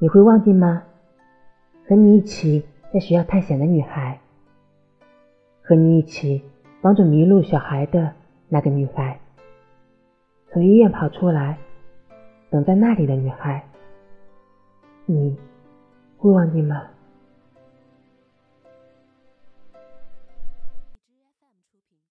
你会忘记吗？和你一起在学校探险的女孩和你一起帮助迷路小孩的那个女孩从医院跑出来等在那里的女孩你会忘记吗？